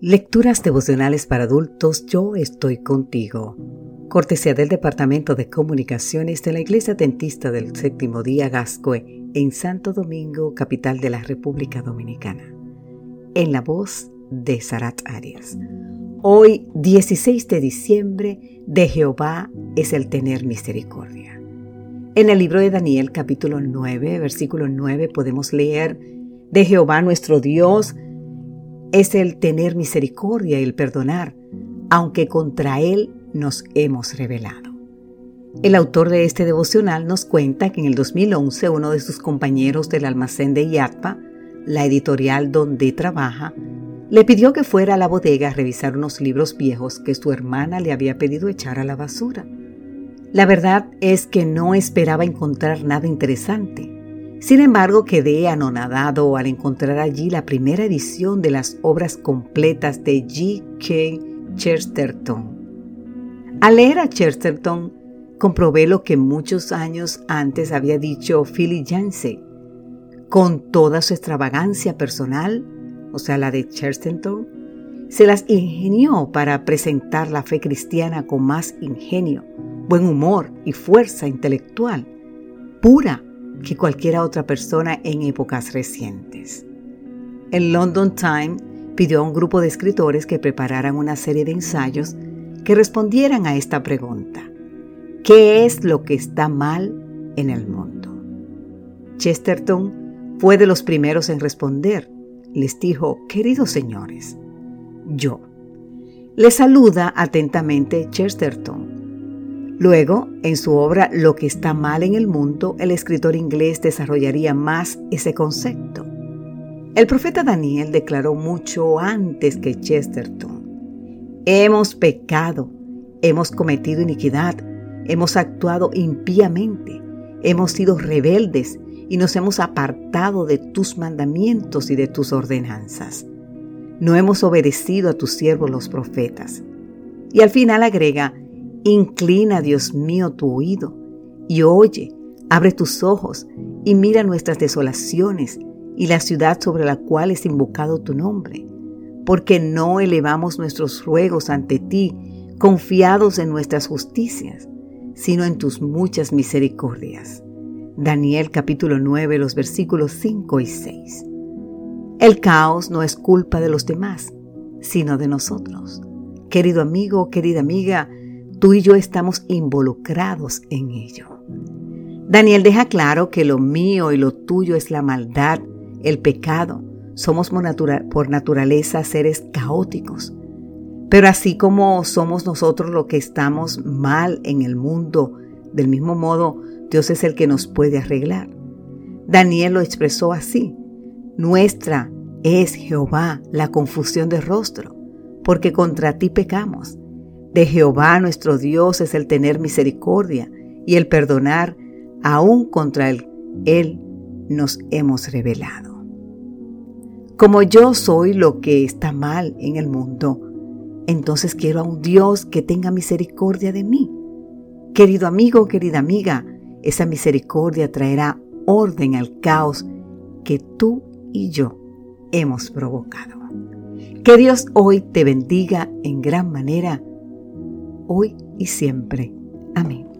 Lecturas devocionales para adultos, yo estoy contigo. Cortesía del Departamento de Comunicaciones de la Iglesia Dentista del Séptimo Día Gascue en Santo Domingo, capital de la República Dominicana. En la voz de Sarat Arias. Hoy, 16 de diciembre, de Jehová es el tener misericordia. En el libro de Daniel, capítulo 9, versículo 9, podemos leer, de Jehová nuestro Dios, es el tener misericordia y el perdonar, aunque contra Él nos hemos rebelado. El autor de este devocional nos cuenta que en el 2011 uno de sus compañeros del almacén de Yatpa, la editorial donde trabaja, le pidió que fuera a la bodega a revisar unos libros viejos que su hermana le había pedido echar a la basura. La verdad es que no esperaba encontrar nada interesante. Sin embargo, quedé anonadado al encontrar allí la primera edición de las obras completas de G. K. Chesterton. Al leer a Chesterton, comprobé lo que muchos años antes había dicho Philip Yancey. Con toda su extravagancia personal, o sea, la de Chesterton, se las ingenió para presentar la fe cristiana con más ingenio, buen humor y fuerza intelectual, pura que cualquier otra persona en épocas recientes. El London Times pidió a un grupo de escritores que prepararan una serie de ensayos que respondieran a esta pregunta. ¿Qué es lo que está mal en el mundo? Chesterton fue de los primeros en responder. Les dijo, queridos señores, yo. Les saluda atentamente Chesterton Luego, en su obra Lo que está mal en el mundo, el escritor inglés desarrollaría más ese concepto. El profeta Daniel declaró mucho antes que Chesterton, hemos pecado, hemos cometido iniquidad, hemos actuado impíamente, hemos sido rebeldes y nos hemos apartado de tus mandamientos y de tus ordenanzas. No hemos obedecido a tus siervos los profetas. Y al final agrega, Inclina, Dios mío, tu oído y oye, abre tus ojos y mira nuestras desolaciones y la ciudad sobre la cual es invocado tu nombre, porque no elevamos nuestros ruegos ante ti, confiados en nuestras justicias, sino en tus muchas misericordias. Daniel capítulo 9, los versículos 5 y 6. El caos no es culpa de los demás, sino de nosotros. Querido amigo, querida amiga, tú y yo estamos involucrados en ello. Daniel deja claro que lo mío y lo tuyo es la maldad, el pecado. Somos por naturaleza seres caóticos. Pero así como somos nosotros los que estamos mal en el mundo, del mismo modo Dios es el que nos puede arreglar. Daniel lo expresó así. Nuestra es Jehová la confusión de rostro, porque contra ti pecamos de Jehová nuestro Dios es el tener misericordia y el perdonar, aún contra él, él nos hemos revelado. Como yo soy lo que está mal en el mundo, entonces quiero a un Dios que tenga misericordia de mí. Querido amigo, querida amiga, esa misericordia traerá orden al caos que tú y yo hemos provocado. Que Dios hoy te bendiga en gran manera hoy y siempre. Amén.